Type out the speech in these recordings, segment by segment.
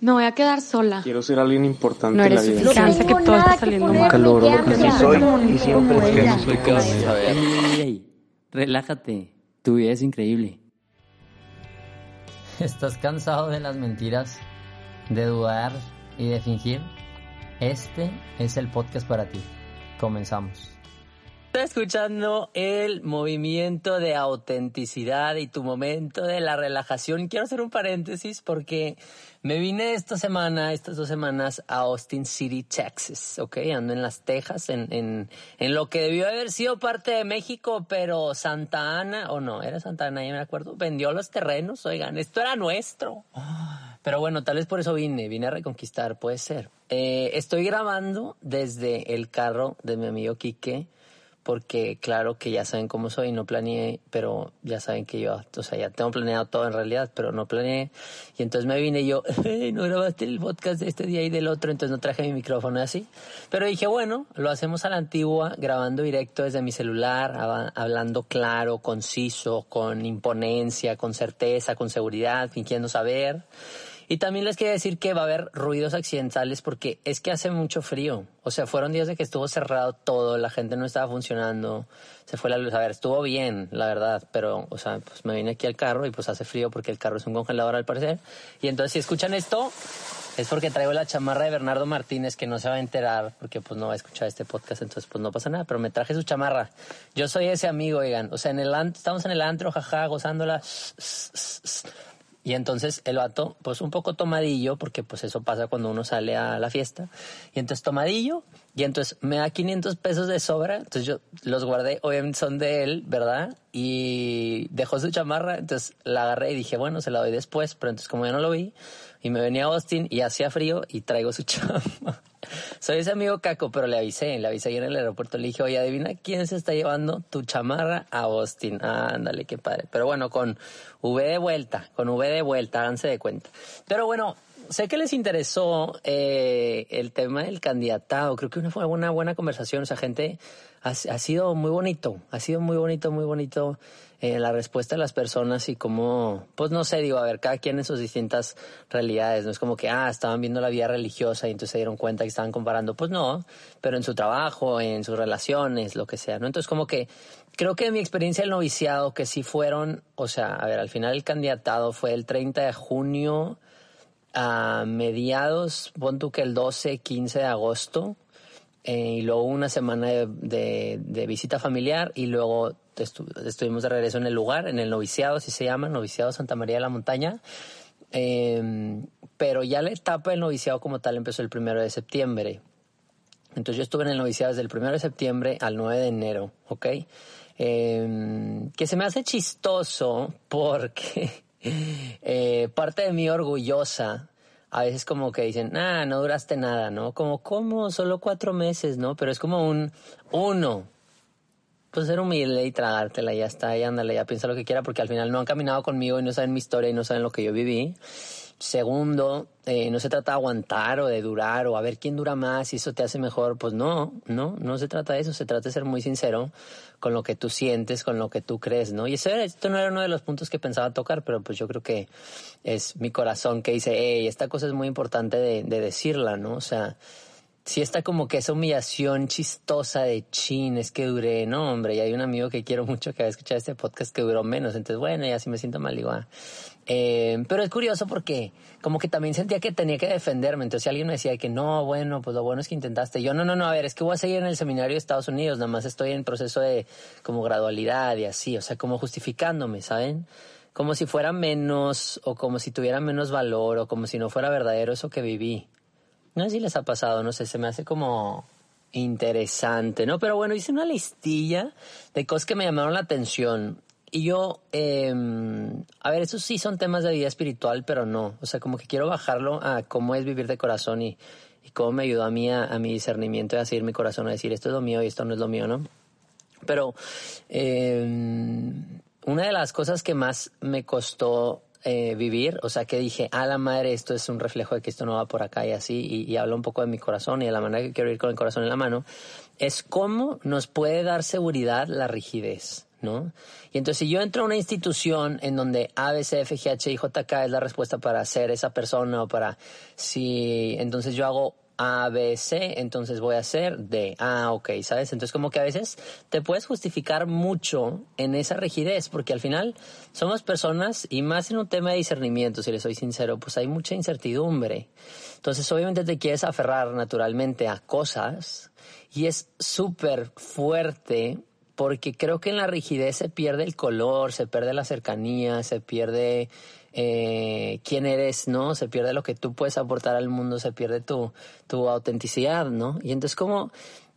Me voy a quedar sola. Quiero ser alguien importante No en la eres vida. suficiente, que todo está saliendo mal. Calor, lo que sí soy y siempre es que Ey, no soy ey, relájate, tu vida es increíble. ¿Estás cansado de las mentiras, de dudar y de fingir? Este es el podcast para ti. Comenzamos. Estás escuchando el movimiento de autenticidad y tu momento de la relajación. Quiero hacer un paréntesis porque me vine esta semana, estas dos semanas, a Austin City, Texas, ¿ok? Ando en las Tejas, en, en, en lo que debió haber sido parte de México, pero Santa Ana, o no, era Santa Ana, ya me acuerdo, vendió los terrenos, oigan, esto era nuestro. Pero bueno, tal vez por eso vine, vine a reconquistar, puede ser. Eh, estoy grabando desde el carro de mi amigo Quique, porque claro que ya saben cómo soy, no planeé, pero ya saben que yo, o sea, ya tengo planeado todo en realidad, pero no planeé. Y entonces me vine y yo, "Ey, no grabaste el podcast de este día y del otro, entonces no traje mi micrófono así. Pero dije, bueno, lo hacemos a la antigua, grabando directo desde mi celular, hab- hablando claro, conciso, con imponencia, con certeza, con seguridad, fingiendo saber. Y también les quería decir que va a haber ruidos accidentales porque es que hace mucho frío. O sea, fueron días de que estuvo cerrado todo, la gente no estaba funcionando, se fue la luz. A ver, estuvo bien, la verdad, pero, o sea, pues me vine aquí al carro y pues hace frío porque el carro es un congelador al parecer. Y entonces si escuchan esto, es porque traigo la chamarra de Bernardo Martínez que no se va a enterar porque pues no va a escuchar este podcast, entonces pues no pasa nada, pero me traje su chamarra. Yo soy ese amigo, oigan. O sea, en el estamos en el antro, jaja, gozándola. Y entonces el vato, pues un poco tomadillo, porque pues eso pasa cuando uno sale a la fiesta. Y entonces tomadillo, y entonces me da 500 pesos de sobra. Entonces yo los guardé, obviamente son de él, ¿verdad? Y dejó su chamarra, entonces la agarré y dije, bueno, se la doy después. Pero entonces como yo no lo vi, y me venía a Austin y hacía frío y traigo su chamba. Soy ese amigo caco, pero le avisé, le avisé ahí en el aeropuerto. Le dije, oye, adivina quién se está llevando tu chamarra a Austin. Ah, ándale, qué padre. Pero bueno, con V de vuelta, con V de vuelta, háganse de cuenta. Pero bueno, sé que les interesó eh, el tema del candidatado. Creo que una fue una buena conversación. O sea, gente, ha, sido muy bonito, ha sido muy bonito, muy bonito eh, la respuesta de las personas y cómo, pues no sé, digo, a ver, cada quien en sus distintas realidades, no es como que, ah, estaban viendo la vida religiosa y entonces se dieron cuenta que estaban comparando, pues no, pero en su trabajo, en sus relaciones, lo que sea, ¿no? Entonces como que creo que mi experiencia del noviciado, que sí fueron, o sea, a ver, al final el candidatado fue el 30 de junio a mediados, pon tú que el 12, 15 de agosto, eh, y luego una semana de, de- visita familiar y luego estu- estuvimos de regreso en el lugar, en el noviciado, así se llama, noviciado Santa María de la Montaña. Eh, pero ya la etapa del noviciado como tal empezó el primero de septiembre. Entonces yo estuve en el noviciado desde el primero de septiembre al 9 de enero, ¿ok? Eh, que se me hace chistoso porque eh, parte de mí orgullosa a veces como que dicen, ah, no duraste nada, ¿no? Como, ¿cómo? Solo cuatro meses, ¿no? Pero es como un uno. Pues ser humilde y tragártela, ya está, y ándale, ya piensa lo que quiera, porque al final no han caminado conmigo y no saben mi historia y no saben lo que yo viví. Segundo, eh, no se trata de aguantar o de durar o a ver quién dura más y eso te hace mejor. Pues no, no, no se trata de eso. Se trata de ser muy sincero con lo que tú sientes, con lo que tú crees, ¿no? Y ese era- esto no era uno de los puntos que pensaba tocar, pero pues yo creo que es mi corazón que dice, hey, esta cosa es muy importante de decirla, ¿no? O sea, si está como que esa humillación chistosa de chin, es que duré, no, hombre, y hay un amigo que quiero mucho que va a escuchar este podcast que duró menos, entonces bueno, ya sí me siento mal, digo, ah. Eh, pero es curioso porque como que también sentía que tenía que defenderme, entonces si alguien me decía que no, bueno, pues lo bueno es que intentaste, yo no, no, no, a ver, es que voy a seguir en el seminario de Estados Unidos, nada más estoy en proceso de como gradualidad y así, o sea, como justificándome, ¿saben? Como si fuera menos o como si tuviera menos valor o como si no fuera verdadero eso que viví. No sé si les ha pasado, no sé, se me hace como interesante, ¿no? Pero bueno, hice una listilla de cosas que me llamaron la atención. y yo, eh, a ver, esos sí son temas de vida espiritual, pero no. O sea, como que quiero bajarlo a cómo es vivir de corazón y, y cómo me ayudó a mí, a, mi discernimiento, a seguir mi corazón, a decir esto es lo mío y esto no es lo mío, ¿no? Pero eh, una de las cosas que más me costó eh, vivir, o sea, que dije, a la madre, esto es un reflejo de que esto no va por acá y así, y, y hablo un poco de mi corazón y de la manera que quiero ir con el corazón en la mano, es cómo nos puede dar seguridad la rigidez. ¿No? Y entonces si yo entro a una institución en donde A, B, C, F, G, H y J, K es la respuesta para ser esa persona o para si entonces yo hago a, B, C, entonces voy a hacer D. Ah, ok, ¿sabes? Entonces como que a veces te puedes justificar mucho en esa rigidez, porque al final somos personas y más en un tema de discernimiento, si le soy sincero, pues hay mucha incertidumbre. Entonces obviamente te quieres aferrar naturalmente a cosas y es súper fuerte porque creo que en la rigidez se pierde el color, se pierde la cercanía, se pierde eh, quién eres, ¿no? Se pierde lo que tú puedes aportar al mundo, se pierde tu, tu autenticidad, ¿no? Y entonces como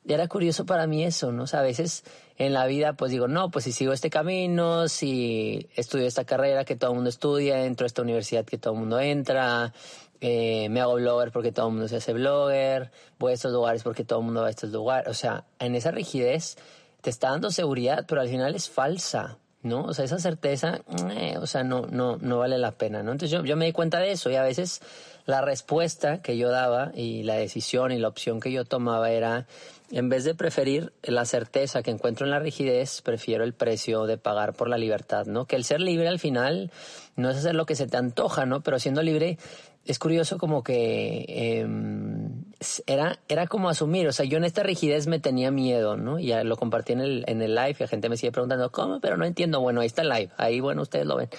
era curioso para mí eso, ¿no? O sea, a veces en la vida pues digo, no, pues si sigo este camino, si estudio esta carrera que todo el mundo estudia, entro a esta universidad que todo el mundo entra, eh, me hago blogger porque todo el mundo se hace blogger, voy a estos lugares porque todo el mundo va a estos lugares. O sea, en esa rigidez te está dando seguridad, pero al final es falsa. ¿no? O sea, esa certeza, eh, o sea, no, no, no vale la pena, ¿no? Entonces yo, yo me di cuenta de eso y a veces la respuesta que yo daba y la decisión y la opción que yo tomaba era, en vez de preferir la certeza que encuentro en la rigidez, prefiero el precio de pagar por la libertad, ¿no? Que el ser libre al final no es hacer lo que se te antoja, ¿no? Pero siendo libre es curioso como que eh, era, era como asumir, o sea, yo en esta rigidez me tenía miedo, ¿no? Y lo compartí en el, en el live y la gente me sigue preguntando, ¿cómo? Pero no entiendo. Bueno, ahí está el live, ahí, bueno, ustedes lo ven.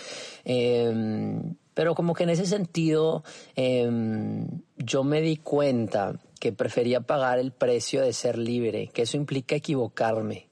Eh, pero como que en ese sentido, eh, yo me di cuenta que prefería pagar el precio de ser libre, que eso implica equivocarme.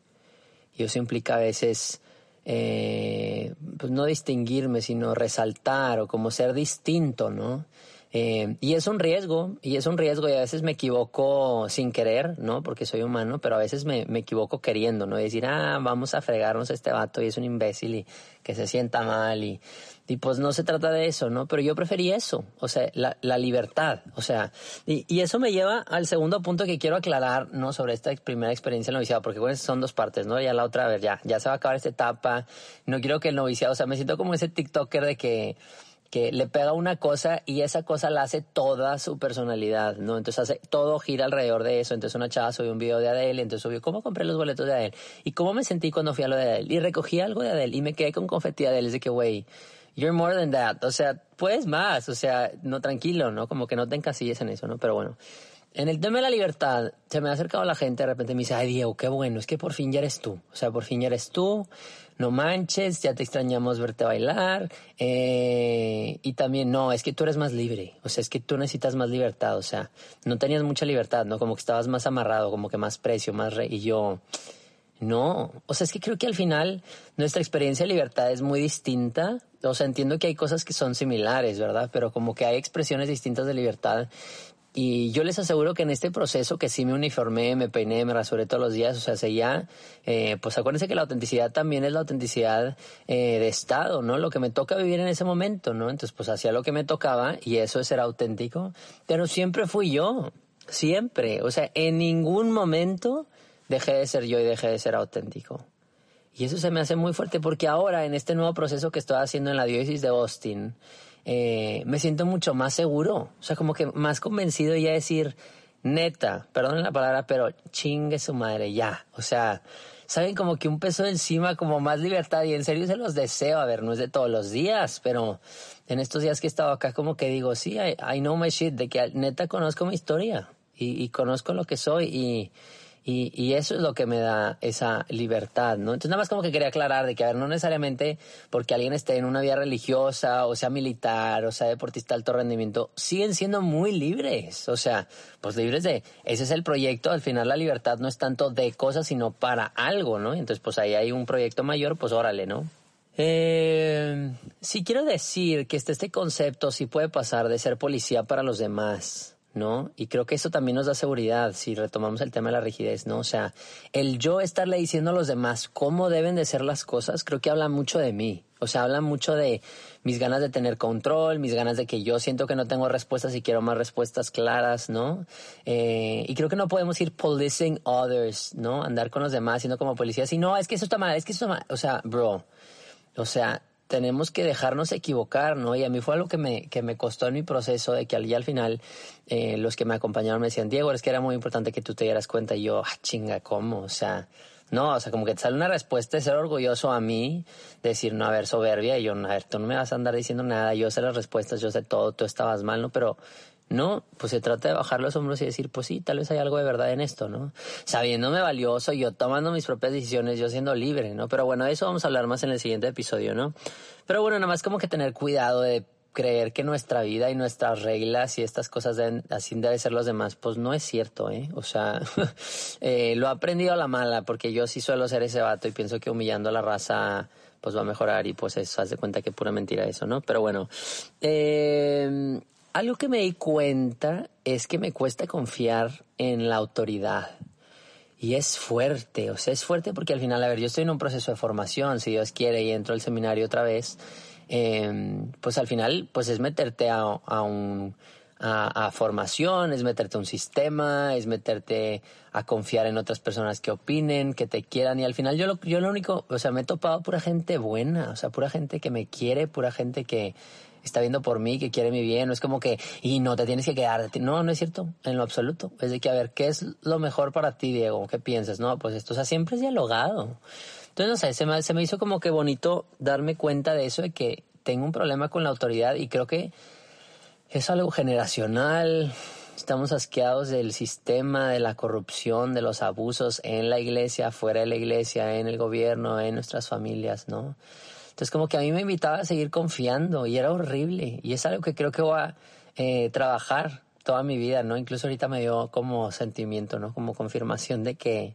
Y eso implica a veces eh, pues no distinguirme, sino resaltar o como ser distinto, ¿no? Eh, y es un riesgo, y es un riesgo, y a veces me equivoco sin querer, ¿no? Porque soy humano, pero a veces me, me equivoco queriendo, ¿no? Y decir, ah, vamos a fregarnos a este vato y es un imbécil y que se sienta mal y, y pues no se trata de eso, ¿no? Pero yo preferí eso, o sea, la, la libertad, o sea, y, y, eso me lleva al segundo punto que quiero aclarar, ¿no? Sobre esta primera experiencia en noviciado, porque bueno, son dos partes, ¿no? Ya la otra, a ver, ya, ya se va a acabar esta etapa, no quiero que el noviciado, o sea, me siento como ese TikToker de que que le pega una cosa y esa cosa la hace toda su personalidad, ¿no? Entonces hace, todo gira alrededor de eso. Entonces una chava subió un video de Adele, entonces subió cómo compré los boletos de Adele y cómo me sentí cuando fui a lo de Adele y recogí algo de Adele y me quedé con confeti de Adele. Es de que, güey, you're more than that. O sea, puedes más. O sea, no tranquilo, ¿no? Como que no te encasilles en eso, ¿no? Pero bueno. En el tema de la libertad, se me ha acercado la gente, de repente me dice, ay Diego, qué bueno, es que por fin ya eres tú. O sea, por fin ya eres tú, no manches, ya te extrañamos verte bailar. Eh, y también, no, es que tú eres más libre. O sea, es que tú necesitas más libertad. O sea, no tenías mucha libertad, ¿no? Como que estabas más amarrado, como que más precio, más rey. Y yo, no. O sea, es que creo que al final nuestra experiencia de libertad es muy distinta. O sea, entiendo que hay cosas que son similares, ¿verdad? Pero como que hay expresiones distintas de libertad. Y yo les aseguro que en este proceso que sí me uniformé, me peiné, me rasuré todos los días, o sea, seguía, eh, pues acuérdense que la autenticidad también es la autenticidad eh, de estado, ¿no? Lo que me toca vivir en ese momento, ¿no? Entonces, pues hacía lo que me tocaba y eso es ser auténtico, pero siempre fui yo, siempre, o sea, en ningún momento dejé de ser yo y dejé de ser auténtico. Y eso se me hace muy fuerte porque ahora en este nuevo proceso que estoy haciendo en la diócesis de Austin, eh, me siento mucho más seguro, o sea, como que más convencido ya de decir, neta, perdón la palabra, pero chingue su madre, ya, o sea, saben como que un peso encima, como más libertad, y en serio se los deseo, a ver, no es de todos los días, pero en estos días que he estado acá, como que digo, sí, I, I know my shit, de que neta conozco mi historia, y, y conozco lo que soy, y y, y, eso es lo que me da esa libertad, ¿no? Entonces nada más como que quería aclarar de que, a ver, no necesariamente porque alguien esté en una vía religiosa o sea militar o sea deportista de alto rendimiento, siguen siendo muy libres. O sea, pues libres de, ese es el proyecto, al final la libertad no es tanto de cosas, sino para algo, ¿no? Entonces pues ahí hay un proyecto mayor, pues órale, ¿no? Eh, sí quiero decir que este, este concepto sí puede pasar de ser policía para los demás ¿no? Y creo que eso también nos da seguridad si retomamos el tema de la rigidez, ¿no? O sea, el yo estarle diciendo a los demás cómo deben de ser las cosas, creo que habla mucho de mí. O sea, habla mucho de mis ganas de tener control, mis ganas de que yo siento que no tengo respuestas y quiero más respuestas claras, ¿no? Eh, y creo que no podemos ir policing others, ¿no? Andar con los demás siendo como policías y no, es que eso está mal, es que eso está mal. O sea, bro, o sea, tenemos que dejarnos equivocar, ¿no? Y a mí fue algo que me, que me costó en mi proceso de que al, al final eh, los que me acompañaron me decían, Diego, es que era muy importante que tú te dieras cuenta. Y yo, ah, chinga, ¿cómo? O sea, no, o sea, como que te sale una respuesta de ser orgulloso a mí, decir, no, a ver, soberbia, y yo, a ver, tú no me vas a andar diciendo nada, yo sé las respuestas, yo sé todo, tú estabas mal, ¿no? Pero no, pues se trata de bajar los hombros y decir, pues sí, tal vez hay algo de verdad en esto, ¿no? Sabiéndome valioso, yo tomando mis propias decisiones, yo siendo libre, ¿no? Pero bueno, de eso vamos a hablar más en el siguiente episodio, ¿no? Pero bueno, nada más como que tener cuidado de creer que nuestra vida y nuestras reglas y estas cosas así deben ser los demás, pues no es cierto, ¿eh? O sea, eh, lo he aprendido a la mala, porque yo sí suelo ser ese vato y pienso que humillando a la raza pues va a mejorar y pues eso, haz de cuenta que pura mentira eso, ¿no? Pero bueno, eh, algo que me di cuenta es que me cuesta confiar en la autoridad. Y es fuerte, o sea, es fuerte porque al final, a ver, yo estoy en un proceso de formación, si Dios quiere, y entro al seminario otra vez, eh, pues al final, pues es meterte a, a un, a, formación, es meterte a un sistema, es meterte a confiar en otras personas que opinen, que te quieran, y al final yo lo, yo lo único, o sea, me he topado pura gente buena, o sea, pura gente que me quiere, pura gente que, está viendo por mí, que quiere mi bien, no es como que, y no te tienes que quedar, no, no es cierto, en lo absoluto. Es de que, a ver, ¿qué es lo mejor para ti, Diego? ¿Qué piensas? No, pues esto, o sea, siempre es dialogado. Entonces, no sé, se me, se me hizo como que bonito darme cuenta de eso, de que tengo un problema con la autoridad y creo que es algo generacional. Estamos asqueados del sistema, de la corrupción, de los abusos en la iglesia, fuera de la iglesia, en el gobierno, en nuestras familias, ¿no? Entonces como que a mí me invitaba a seguir confiando y era horrible y es algo que creo que voy a eh, trabajar toda mi vida, ¿no? Incluso ahorita me dio como sentimiento, ¿no? Como confirmación de que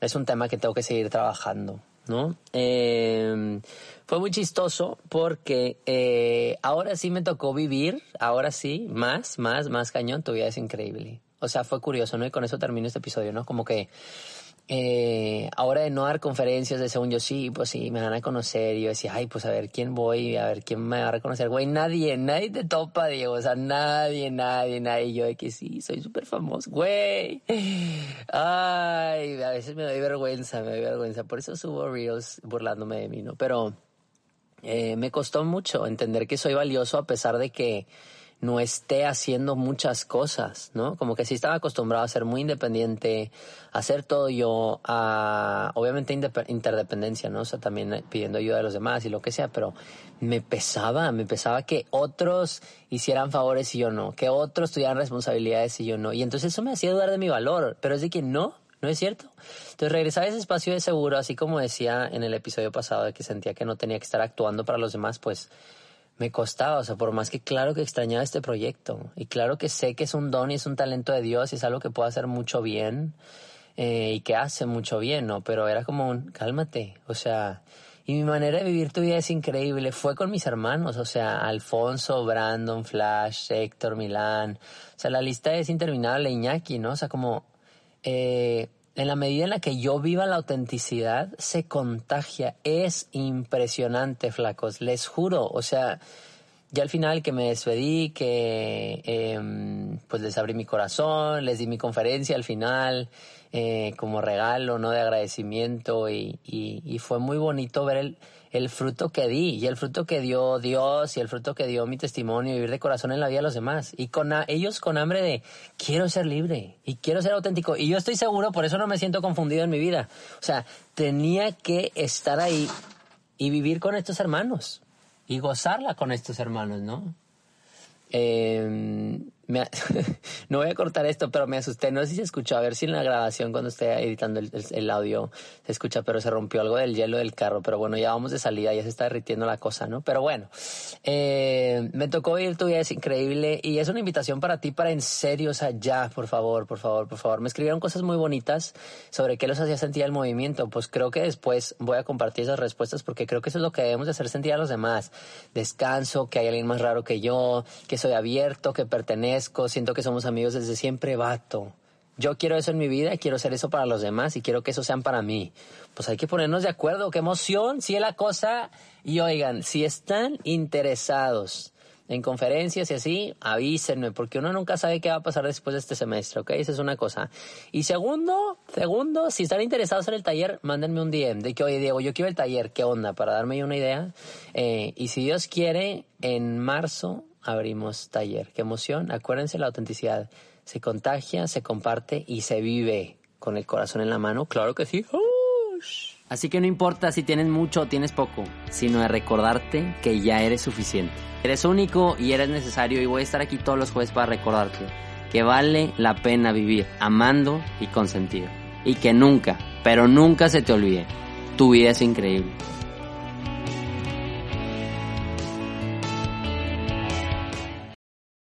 es un tema que tengo que seguir trabajando, ¿no? Eh, fue muy chistoso porque eh, ahora sí me tocó vivir, ahora sí, más, más, más cañón, tu vida es increíble. O sea, fue curioso, ¿no? Y con eso termino este episodio, ¿no? Como que eh, ahora de no dar conferencias, de según yo, sí, pues sí, me van a conocer. Y yo decía, ay, pues a ver quién voy, a ver quién me va a reconocer. Güey, nadie, nadie te topa, Diego. O sea, nadie, nadie, nadie. Yo de que sí, soy súper famoso. Güey. Ay, a veces me doy vergüenza, me doy vergüenza. Por eso subo reels burlándome de mí, ¿no? Pero eh, me costó mucho entender que soy valioso a pesar de que no esté haciendo muchas cosas, ¿no? Como que sí estaba acostumbrado a ser muy independiente, a hacer todo yo, a obviamente interdependencia, ¿no? O sea, también pidiendo ayuda de los demás y lo que sea, pero me pesaba, me pesaba que otros hicieran favores y yo no, que otros tuvieran responsabilidades y yo no. Y entonces eso me hacía dudar de mi valor, pero es de que no, no es cierto. Entonces regresar a ese espacio de seguro, así como decía en el episodio pasado de que sentía que no tenía que estar actuando para los demás, pues me costaba, o sea, por más que claro que extrañaba este proyecto y claro que sé que es un don y es un talento de Dios y es algo que puede hacer mucho bien eh, y que hace mucho bien, ¿no? Pero era como un, cálmate, o sea, y mi manera de vivir tu vida es increíble, fue con mis hermanos, o sea, Alfonso, Brandon, Flash, Héctor, Milán, o sea, la lista es interminable, Iñaki, ¿no? O sea, como, eh, en la medida en la que yo viva la autenticidad, se contagia. Es impresionante, flacos, les juro. O sea, ya al final que me despedí, que eh, pues les abrí mi corazón, les di mi conferencia al final eh, como regalo, ¿no? De agradecimiento y, y, fue muy bonito ver el, el fruto que di y el fruto que dio Dios y el fruto que dio mi testimonio, vivir de corazón en la vida de los demás. Y con ellos con hambre de quiero ser libre y quiero ser auténtico. Y yo estoy seguro, por eso no me siento confundido en mi vida. O sea, tenía que estar ahí y vivir con estos hermanos y gozarla con estos hermanos, ¿no? Eh, no voy a cortar esto, pero me asusté. No sé si se escuchó, a ver si en la grabación cuando esté editando el, audio se escucha, pero se rompió algo del hielo del carro. Pero bueno, ya vamos de salida, ya se está derritiendo la cosa, ¿no? Pero bueno, eh, me tocó ir tu vida, es increíble y es una invitación para ti para en serio, o sea, ya, por favor, por favor, por favor. Me escribieron cosas muy bonitas sobre qué los hacía sentir el movimiento. Pues creo que después voy a compartir esas respuestas porque creo que eso es lo que debemos de hacer sentir a los demás. Descanso, que hay alguien más raro que yo, que soy abierto, que pertenezco conozco, siento que somos amigos desde siempre, vato. Yo quiero eso en mi vida, quiero hacer eso para los demás y quiero que eso sean para mí. Pues hay que ponernos de acuerdo, qué emoción, si es la cosa. Y oigan, si están interesados en conferencias y así, avísenme, porque uno nunca sabe qué va a pasar después de este semestre, ¿ok? Esa es una cosa. Y segundo, segundo, si están interesados en el taller, mándenme un DM de que, oye, Diego, yo quiero el taller, ¿qué onda? Para darme una idea. Eh, y si Dios quiere, en marzo abrimos taller. Qué emoción. Acuérdense la autenticidad. Se contagia, se comparte y se vive con el corazón en la mano. Claro que sí. Así que no importa si tienes mucho o tienes poco, sino de recordarte que ya eres suficiente. Eres único y eres necesario y voy a estar aquí todos los jueves para recordarte que vale la pena vivir amando y con sentido. Y que nunca, pero nunca se te olvide, tu vida es increíble.